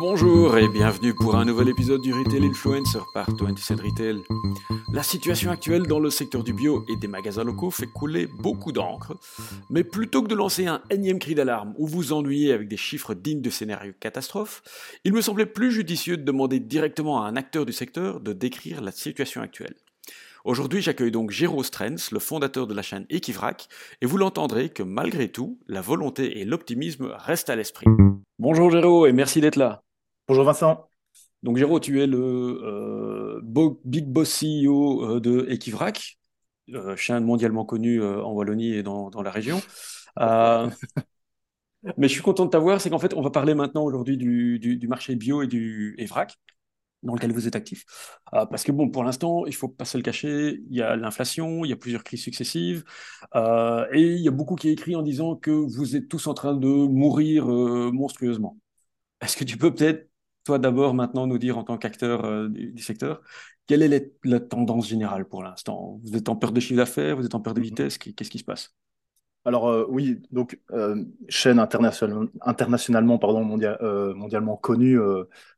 Bonjour et bienvenue pour un nouvel épisode du Retail Influencer par 27 Retail. La situation actuelle dans le secteur du bio et des magasins locaux fait couler beaucoup d'encre, mais plutôt que de lancer un énième cri d'alarme ou vous ennuyer avec des chiffres dignes de scénarios catastrophes, il me semblait plus judicieux de demander directement à un acteur du secteur de décrire la situation actuelle. Aujourd'hui, j'accueille donc Géraud Strens, le fondateur de la chaîne Equivrac, et vous l'entendrez que malgré tout, la volonté et l'optimisme restent à l'esprit. Bonjour Géraud et merci d'être là. Bonjour Vincent. Donc Géraud, tu es le euh, big boss CEO euh, de Equivrac, euh, chaîne mondialement connue en Wallonie et dans, la région. mais je suis content de t'avoir, c'est qu'en fait, on va parler maintenant aujourd'hui du, marché bio et du Evrac dans lequel vous êtes actif. Euh, parce que bon, pour l'instant, il faut pas se le cacher, il y a l'inflation, il y a plusieurs crises successives, euh, et il y a beaucoup qui est écrit en disant que vous êtes tous en train de mourir euh, monstrueusement. Est-ce que tu peux peut-être, toi d'abord, maintenant nous dire en tant qu'acteur du, secteur, quelle est la tendance générale pour l'instant? Vous êtes en peur de chiffre d'affaires, vous êtes en peur de mmh vitesse, qu'est-ce qui se passe? Alors euh, oui, donc euh, chaîne internationalement pardon, euh, mondialement connue,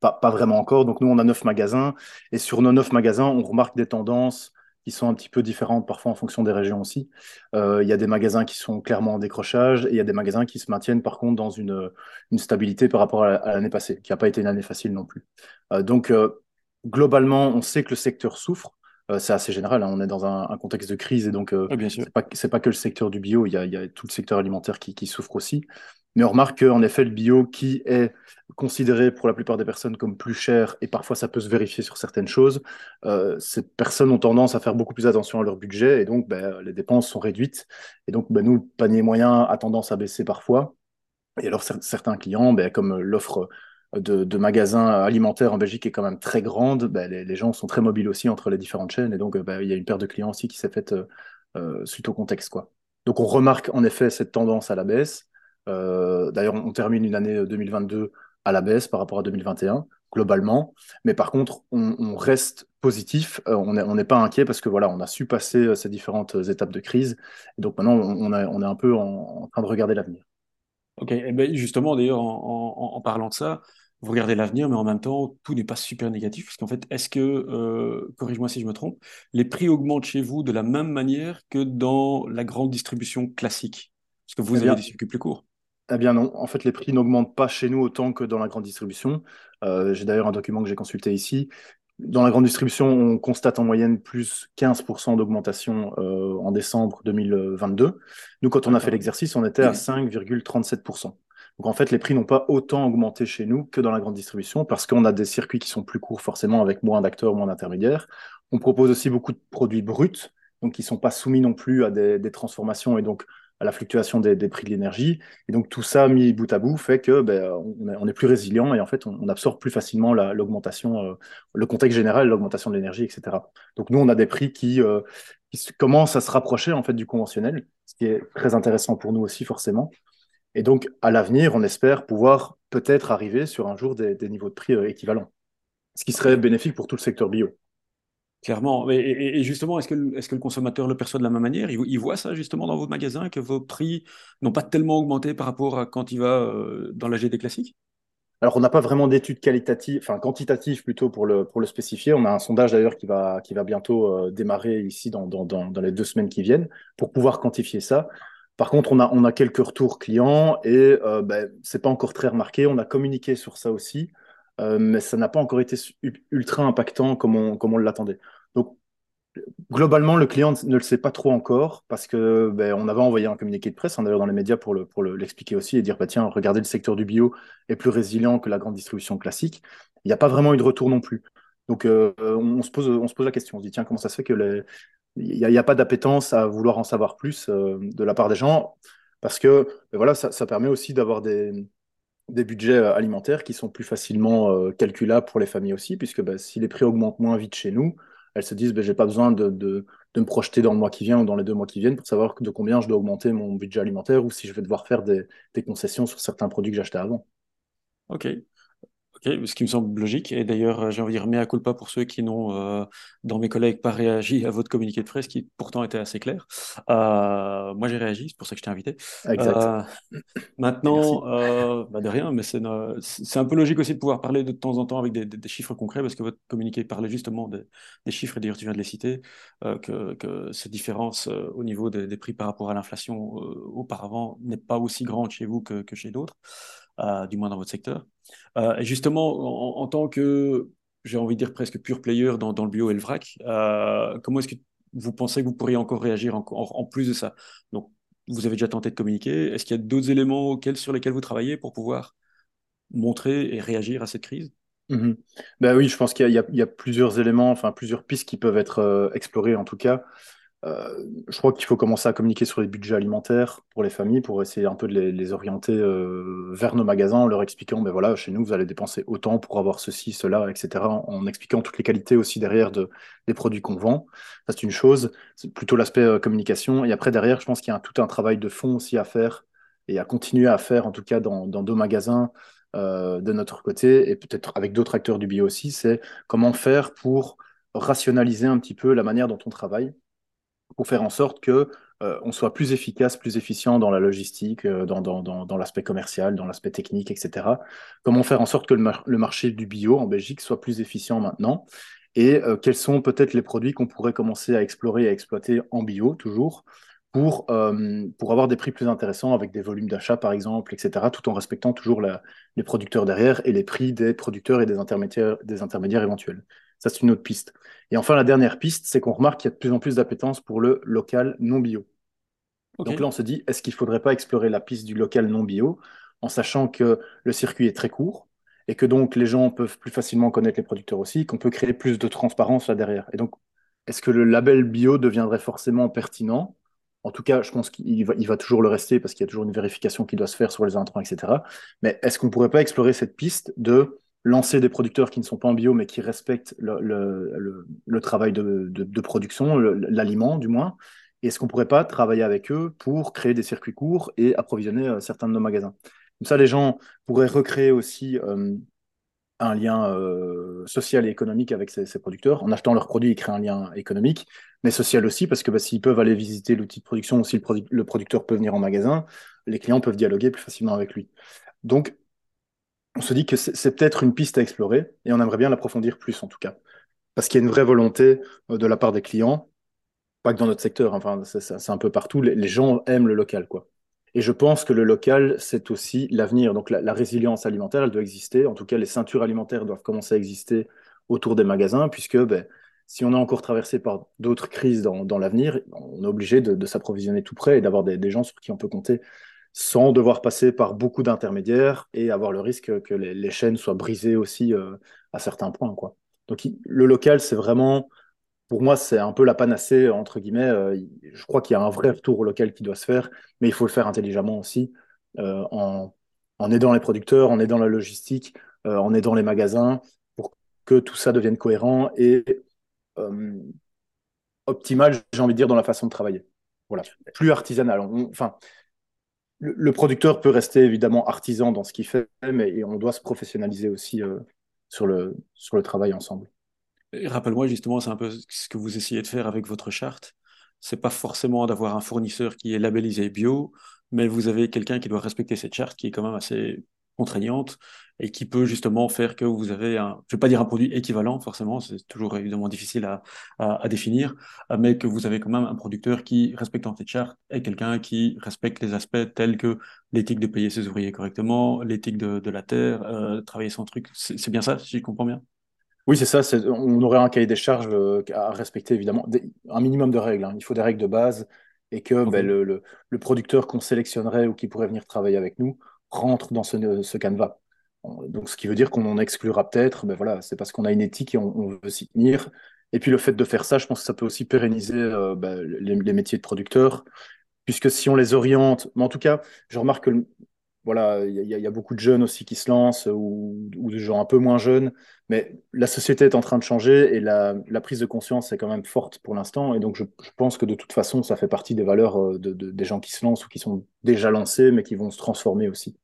pas, vraiment encore. Donc nous, on a neuf magasins et sur nos neuf magasins, on remarque des tendances qui sont un petit peu différentes parfois en fonction des régions aussi. Il y a des magasins qui sont clairement en décrochage et il y a des magasins qui se maintiennent par contre dans une, une stabilité par rapport à, l'année passée, qui n'a pas été une année facile non plus. donc globalement, on sait que le secteur souffre. Euh, c'est assez général. Hein. On est dans un, contexte de crise et donc euh, c'est pas, pas que le secteur du bio. Il y a, tout le secteur alimentaire qui, souffre aussi. Mais on remarque qu'en effet, le bio qui est considéré pour la plupart des personnes comme plus cher, et parfois ça peut se vérifier sur certaines choses, euh, ces personnes ont tendance à faire beaucoup plus attention à leur budget, et donc ben, les dépenses sont réduites. Et donc ben, nous, le panier moyen a tendance à baisser parfois. Et alors certains clients, ben, comme l'offre de, magasins alimentaires en Belgique est quand même très grande, ben, les, gens sont très mobiles aussi entre les différentes chaînes et donc euh, ben, il y a une paire de clients aussi qui s'est faite euh, euh, suite au contexte. Quoi. Donc on remarque en effet cette tendance à la baisse. D'ailleurs, on, termine une année 2022 à la baisse par rapport à 2021 globalement, mais par contre on, reste positif, on n'est pas inquiet parce que voilà, on a su passer ces différentes étapes de crise et donc maintenant on, est un peu en, train de regarder l'avenir. Ok, et ben justement d'ailleurs en, parlant de ça, vous regardez l'avenir, mais en même temps, tout n'est pas super négatif, parce qu'en fait, est-ce que, euh, corrige-moi si je me trompe, les prix augmentent chez vous de la même manière que dans la grande distribution classique? Parce que vous eh avez des circuits plus courts. Eh bien non, en fait, les prix n'augmentent pas chez nous autant que dans la grande distribution. Euh, j'ai d'ailleurs un document que j'ai consulté ici. Dans la grande distribution, on constate en moyenne plus 15% d'augmentation euh, en décembre 2022. Nous, quand on a fait l'exercice, on était à 5,37%. Donc en fait, les prix n'ont pas autant augmenté chez nous que dans la grande distribution parce qu'on a des circuits qui sont plus courts forcément avec moins d'acteurs, moins d'intermédiaires. On propose aussi beaucoup de produits bruts, donc qui ne sont pas soumis non plus à des, transformations et donc à la fluctuation des, prix de l'énergie. Et donc tout ça mis bout à bout fait que ben, on, est, plus résilient et en fait on, absorbe plus facilement l'augmentation, euh, le contexte général, l'augmentation de l'énergie, etc. Donc nous on a des prix qui, euh, commencent à se rapprocher en fait du conventionnel, ce qui est très intéressant pour nous aussi forcément. Et donc, à l'avenir, on espère pouvoir peut-être arriver sur un jour des, niveaux de prix euh, équivalents, ce qui serait bénéfique pour tout le secteur bio. Clairement. Et, justement, est-ce que, le consommateur le perçoit de la même manière? Il, voit ça justement dans vos magasins, que vos prix n'ont pas tellement augmenté par rapport à quand il va euh, dans la GD classique? Alors, on n'a pas vraiment d'études qualitatives, enfin quantitatives plutôt pour le, pour le spécifier. On a un sondage d'ailleurs qui va, qui va bientôt euh, démarrer ici dans, dans, dans, les deux semaines qui viennent pour pouvoir quantifier ça. Par contre, on a, on a quelques retours clients et euh, ben, ce n'est pas encore très remarqué. On a communiqué sur ça aussi, euh, mais ça n'a pas encore été ultra impactant comme on, comme on l'attendait. Donc, globalement, le client ne le sait pas trop encore parce que ben, on avait envoyé un communiqué de presse, hein, d'ailleurs dans les médias pour l'expliquer pour le, aussi et dire bah, tiens, regardez, le secteur du bio est plus résilient que la grande distribution classique. Il n'y a pas vraiment eu de retour non plus. Donc, euh, on, se pose, on se pose la question. On se dit tiens, comment ça se fait que il n'y a, pas d'appétence à vouloir en savoir plus euh, de la part des gens, parce que ben voilà, ça, permet aussi d'avoir des, des, budgets euh, alimentaires qui sont plus facilement euh, calculables pour les familles aussi, puisque ben, si les prix augmentent moins vite chez nous, elles se disent ben, j'ai pas besoin de, de, me projeter dans le mois qui vient ou dans les deux mois qui viennent pour savoir de combien je dois augmenter mon budget alimentaire ou si je vais devoir faire des, des concessions sur certains produits que j'achetais avant. Ok. Ok, ce qui me semble logique. Et d'ailleurs, j'ai envie de dire mea culpa pour ceux qui n'ont, euh, dans mes collègues, pas réagi à votre communiqué de presse, qui pourtant était assez clair. Euh, moi, j'ai réagi, c'est pour ça que je t'ai invité. Exact. Euh, maintenant, euh, bah, de rien, mais c'est une- c'est un peu logique aussi de pouvoir parler de temps en temps avec des, des- des chiffres concrets, parce que votre communiqué parlait justement des, des chiffres, et d'ailleurs, tu viens de les citer, euh, que, que ces différences euh, au niveau des, prix par rapport à l'inflation euh, auparavant n'est pas aussi grande chez vous que, que chez d'autres, euh, du moins dans votre secteur. Euh, et justement, en, tant que, j'ai envie de dire presque pure player dans, le bio et le vrac, euh, comment est-ce que vous pensez que vous pourriez encore réagir en, en- plus de ça? Donc, vous avez déjà tenté de communiquer. Est-ce qu'il y a d'autres éléments auxquels, sur lesquels vous travaillez pour pouvoir montrer et réagir à cette crise? Mhm. Ben oui, je pense qu'il y a, plusieurs éléments, enfin plusieurs pistes qui peuvent être euh, explorées en tout cas. Euh, je crois qu'il faut commencer à communiquer sur les budgets alimentaires pour les familles, pour essayer un peu de les, orienter euh, vers nos magasins en leur expliquant, ben voilà, chez nous, vous allez dépenser autant pour avoir ceci, cela, etc. En, expliquant toutes les qualités aussi derrière de, des produits qu'on vend. Ça, c'est une chose. C'est plutôt l'aspect euh, communication. Et après, derrière, je pense qu'il y a tout un travail de fond aussi à faire et à continuer à faire, en tout cas dans, dans nos magasins de notre côté, et peut-être avec d'autres acteurs du bio aussi, c'est comment faire pour rationaliser un petit peu la manière dont on travaille pour faire en sorte que euh, on soit plus efficace, plus efficient dans la logistique, euh, dans, l'aspect commercial, dans l'aspect technique, etc. Comment faire en sorte que le, mar le, marché du bio en Belgique soit plus efficient maintenant? Et euh, quels sont peut-être les produits qu'on pourrait commencer à explorer et à exploiter en bio toujours pour, avoir des prix plus intéressants avec des volumes d'achat par exemple, etc., tout en respectant toujours les producteurs derrière et les prix des producteurs et des intermédiaires éventuels? Ça, c'est une autre piste. Et enfin, la dernière piste, c'est qu'on remarque qu'il y a de plus en plus d'appétence pour le local non bio. Donc là, on se dit, est-ce qu'il ne faudrait pas explorer la piste du local non bio en sachant que le circuit est très court et que donc les gens peuvent plus facilement connaître les producteurs aussi, qu'on peut créer plus de transparence là derrière. Et donc, est-ce que le label bio deviendrait forcément pertinent? En tout cas, je pense qu'il va, il va toujours le rester parce qu'il y a toujours une vérification qui doit se faire sur les intrants, etc. Mais est-ce qu'on ne pourrait pas explorer cette piste de lancer des producteurs qui ne sont pas en bio, mais qui respectent le, le, travail de, de, production, l'aliment du moins Est-ce qu'on ne pourrait pas travailler avec eux pour créer des circuits courts et approvisionner euh, certains de nos magasins? Comme ça, les gens pourraient recréer aussi euh, un lien euh, social et économique avec ces, producteurs. En achetant leurs produits, ils créent un lien économique, mais social aussi, parce que bah, s'ils peuvent aller visiter l'outil de production ou si le, producteur peut venir en magasin, les clients peuvent dialoguer plus facilement avec lui. Donc, on se dit que c'est peut-être une piste à explorer et on aimerait bien l'approfondir plus en tout cas. Parce qu'il y a une vraie volonté de la part des clients, pas que dans notre secteur, enfin, c'est un peu partout, les, gens aiment le local. quoi. Et je pense que le local, c'est aussi l'avenir. Donc la, résilience alimentaire, elle doit exister. En tout cas, les ceintures alimentaires doivent commencer à exister autour des magasins, puisque ben, si on est encore traversé par d'autres crises dans, l'avenir, on est obligé de, s'approvisionner tout près et d'avoir des gens sur qui on peut compter sans devoir passer par beaucoup d'intermédiaires et avoir le risque que les, chaînes soient brisées aussi euh, à certains points. Quoi. Donc le local, c'est vraiment, pour moi, c'est un peu la panacée, entre guillemets. Euh, je crois qu'il y a un vrai retour au local qui doit se faire, mais il faut le faire intelligemment aussi, euh, en, en, aidant les producteurs, en aidant la logistique, en aidant les magasins, pour que tout ça devienne cohérent et optimal, j'ai envie de dire, dans la façon de travailler. Voilà, plus artisanal. Enfin, le, producteur peut rester évidemment artisan dans ce qu'il fait, mais on doit se professionnaliser aussi euh, sur, le, sur le travail ensemble. Rappelle-moi justement, c'est un peu ce que vous essayez de faire avec votre charte. C'est pas forcément d'avoir un fournisseur qui est labellisé bio, mais vous avez quelqu'un qui doit respecter cette charte qui est quand même assez contraignante et qui peut justement faire que vous avez un, je vais pas dire un produit équivalent forcément, c'est toujours évidemment difficile à, à, à, définir, mais que vous avez quand même un producteur qui, respectant cette charte, est quelqu'un qui respecte les aspects tels que l'éthique de payer ses ouvriers correctement, l'éthique de, de, la terre, euh, travailler son truc. C'est bien ça, si je comprends bien? Oui, c'est ça. On aurait un cahier des charges euh, à respecter, évidemment. Des, un minimum de règles. Hein. Il faut des règles de base et que okay. ben, le, le, le, producteur qu'on sélectionnerait ou qui pourrait venir travailler avec nous rentre dans ce, ce canevas. Donc, ce qui veut dire qu'on en exclura peut-être. Ben, voilà, c'est parce qu'on a une éthique et on, veut s'y tenir. Et puis, le fait de faire ça, je pense que ça peut aussi pérenniser euh, ben, les, métiers de producteurs. Puisque si on les oriente, mais en tout cas, je remarque que voilà, il y, a beaucoup de jeunes aussi qui se lancent ou, ou, de gens un peu moins jeunes. Mais la société est en train de changer et la, prise de conscience est quand même forte pour l'instant. Et donc, je, pense que de toute façon, ça fait partie des valeurs de, des gens qui se lancent ou qui sont déjà lancés, mais qui vont se transformer aussi.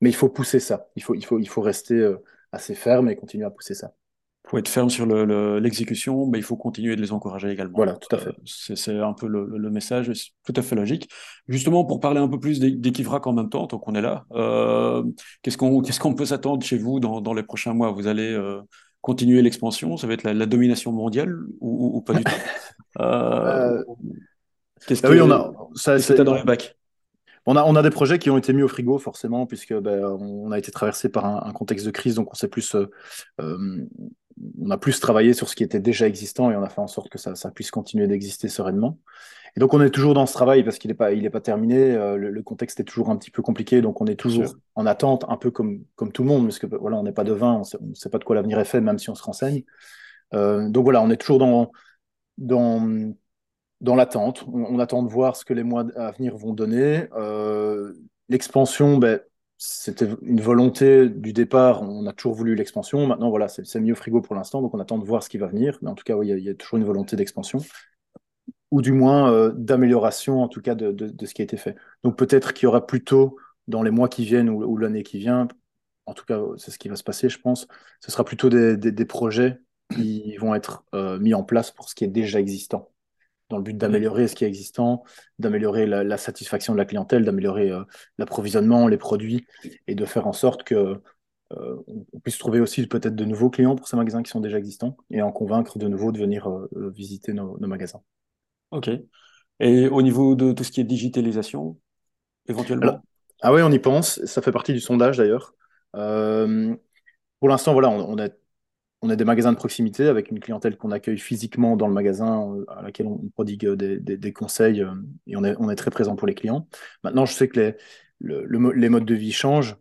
mais il faut pousser ça. Il faut, rester assez ferme et continuer à pousser ça faut être ferme sur l'exécution, mais il faut continuer de les encourager également. Voilà, tout à fait. Euh, c'est un peu le, message, tout à fait logique. Justement, pour parler un peu plus d'Equivrac en même temps, tant qu'on est là, euh, qu'est-ce qu'on peut s'attendre chez vous dans, les prochains mois? Vous allez euh, continuer l'expansion? Ça va être la, domination mondiale ou, pas du tout? Qu'est-ce ah que oui, on a, ça, dans les bacs? On a, on a des projets qui ont été mis au frigo, forcément, puisque ben, on a été traversé par un, contexte de crise, donc on s'est plus on a plus travaillé sur ce qui était déjà existant et on a fait en sorte que ça, puisse continuer d'exister sereinement. Et donc on est toujours dans ce travail parce qu'il n'est pas, il est pas terminé. Euh, le, contexte est toujours un petit peu compliqué, donc on est toujours en attente, un peu comme, comme tout le monde, parce que voilà, on n'est pas devin, on ne sait pas de quoi l'avenir est fait, même si on se renseigne. Euh, donc voilà, on est toujours dans, dans, dans l'attente. On, attend de voir ce que les mois à venir vont donner. Euh, l'expansion, ben, c'était une volonté du départ. On a toujours voulu l'expansion. Maintenant, voilà, c'est mis au frigo pour l'instant, donc on attend de voir ce qui va venir. Mais en tout cas, il y, a toujours une volonté d'expansion, ou du moins euh, d'amélioration, en tout cas, de, ce qui a été fait. Donc peut-être qu'il y aura plutôt dans les mois qui viennent ou, l'année qui vient, en tout cas, c'est ce qui va se passer, je pense. Ce sera plutôt des, projets qui vont être euh, mis en place pour ce qui est déjà existant dans le but d'améliorer ce qui est existant, d'améliorer la, satisfaction de la clientèle, d'améliorer euh, l'approvisionnement, les produits, et de faire en sorte que euh, on puisse trouver aussi peut-être de nouveaux clients pour ces magasins qui sont déjà existants et en convaincre de nouveau de venir euh, visiter nos, magasins. Ok. Et au niveau de tout ce qui est digitalisation, éventuellement? Ah oui, on y pense. Ça fait partie du sondage d'ailleurs. pour l'instant, voilà, on, on, a on a des magasins de proximité avec une clientèle qu'on accueille physiquement dans le magasin, euh, à laquelle on prodigue euh, des, conseils euh, et on est, très présent pour les clients. Maintenant, je sais que les, les modes de vie changent.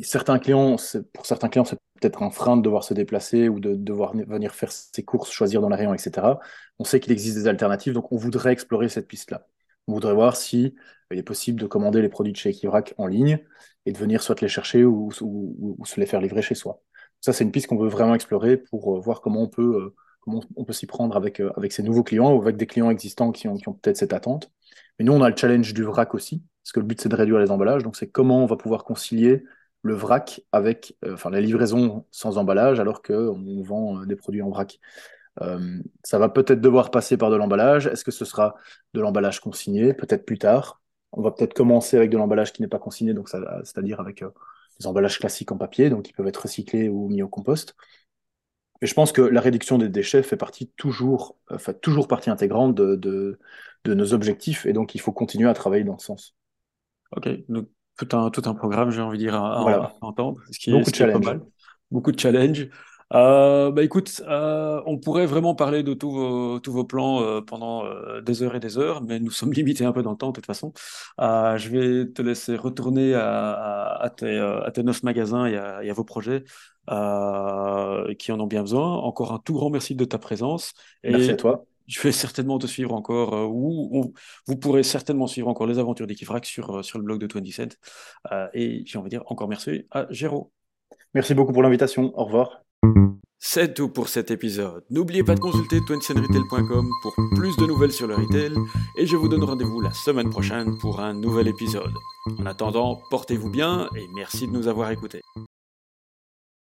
certains clients, pour certains clients, c'est peut-être un frein de devoir se déplacer ou de devoir venir faire ses courses, choisir dans la rayon, etc. On sait qu'il existe des alternatives, donc on voudrait explorer cette piste-là. On voudrait voir si il est possible de commander les produits de chez Equivrac en ligne et de venir soit les chercher ou se les faire livrer chez soi. Ça, c'est une piste qu'on veut vraiment explorer pour euh, voir comment on peut, euh, comment on peut s'y prendre avec, euh, avec ces nouveaux clients ou avec des clients existants qui ont, peut-être cette attente. Mais nous, on a le challenge du vrac aussi, parce que le but, c'est de réduire les emballages. Donc, c'est comment on va pouvoir concilier le vrac avec enfin, la livraison sans emballage alors qu'on vend des produits en vrac. ça va peut-être devoir passer par de l'emballage. Est-ce que ce sera de l'emballage consigné? Peut-être plus tard. On va peut-être commencer avec de l'emballage qui n'est pas consigné, donc c'est-à-dire avec des emballages classiques en papier, donc ils peuvent être recyclés ou mis au compost. Et je pense que la réduction des déchets fait partie toujours, fait toujours partie intégrante de, de, nos objectifs, et donc il faut continuer à travailler dans ce sens. Ok, donc tout un, tout un programme, j'ai envie de dire, à, entendre, ce qui Beaucoup de pas mal. Beaucoup de challenges. Euh, bah écoute, euh, on pourrait vraiment parler de tous vos, tous vos plans euh, pendant des heures et des heures, mais nous sommes limités un peu dans le temps de toute façon. je vais te laisser retourner à, à, tes, à tes neuf magasins et à, et vos projets qui en ont bien besoin. Encore un tout grand merci de ta présence. Et merci à toi. Je vais certainement te suivre encore, ou vous pourrez certainement suivre encore les aventures d'Equifrac sur, sur le blog de 27. et j'ai envie de dire encore merci à Géraud. Merci beaucoup pour l'invitation. Au revoir. C'est tout pour cet épisode. N'oubliez pas de consulter 27retail.com pour plus de nouvelles sur le retail et je vous donne rendez-vous la semaine prochaine pour un nouvel épisode. En attendant, portez-vous bien et merci de nous avoir écoutés.